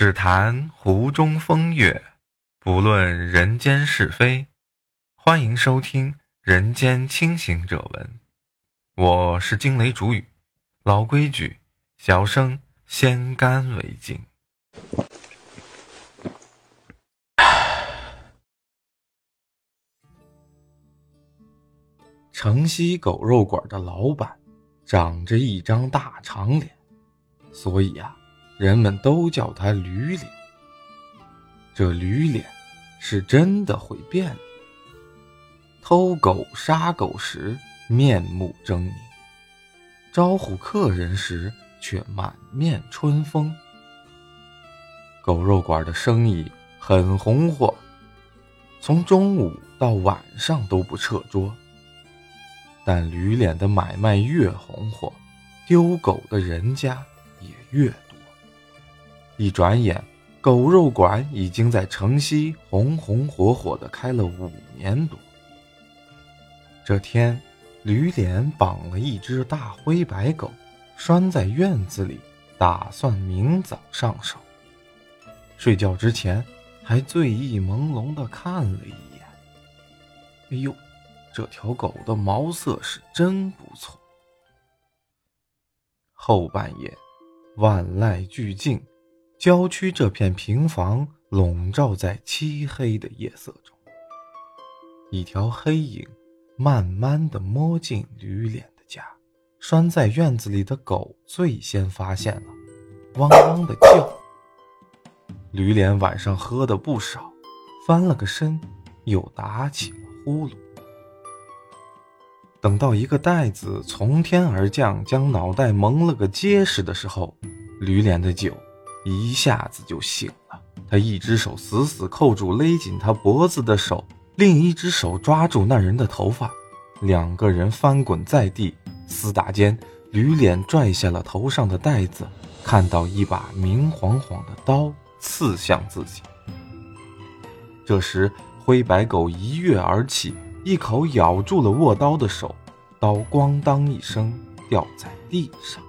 只谈湖中风月，不论人间是非。欢迎收听《人间清醒者文》，我是惊雷主语。老规矩，小生先干为敬。城西狗肉馆的老板长着一张大长脸，所以呀，人们都叫他驴脸。这驴脸是真的会变，偷狗杀狗时面目狰狞，招呼客人时却满面春风。狗肉馆的生意很红火，从中午到晚上都不撤桌。但驴脸的买卖越红火，丢狗的人家也越多。一转眼，狗肉馆已经在城西红红火火的开了五年多。这天，驴脸绑了一只大灰白狗，拴在院子里，打算明早上手。睡觉之前，还醉意朦胧地看了一眼。哎呦！这条狗的毛色是真不错。后半夜，万籁俱静，郊区这片平房笼罩在漆黑的夜色中。一条黑影慢慢的摸进驴脸的家，拴在院子里的狗最先发现了，汪汪的叫。驴脸晚上喝的不少，翻了个身，又打起了呼噜。等到一个袋子从天而降，将脑袋蒙了个结实的时候，驴脸的酒一下子就醒了。他一只手死死扣住勒紧他脖子的手，另一只手抓住那人的头发，两个人翻滚在地，厮打间，驴脸拽下了头上的袋子，看到一把明晃晃的刀刺向自己。这时，灰白狗一跃而起。一口咬住了握刀的手，刀咣当一声掉在地上。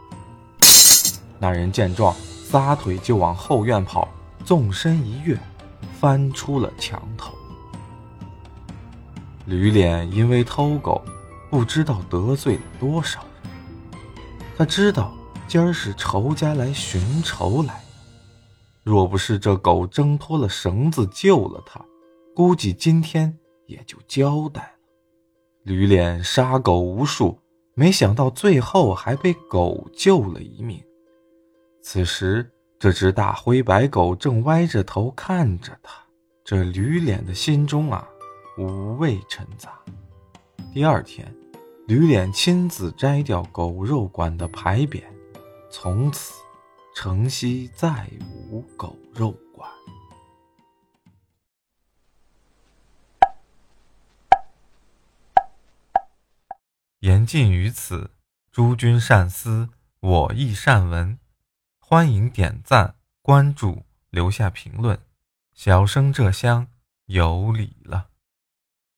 那人见状，撒腿就往后院跑，纵身一跃，翻出了墙头。驴脸因为偷狗，不知道得罪了多少人。他知道今儿是仇家来寻仇来，若不是这狗挣脱了绳子救了他，估计今天。也就交代了。驴脸杀狗无数，没想到最后还被狗救了一命。此时，这只大灰白狗正歪着头看着他。这驴脸的心中啊，五味陈杂。第二天，驴脸亲自摘掉狗肉馆的牌匾，从此城西再无狗肉馆。言尽于此，诸君善思，我亦善闻。欢迎点赞、关注、留下评论，小生这厢有礼了。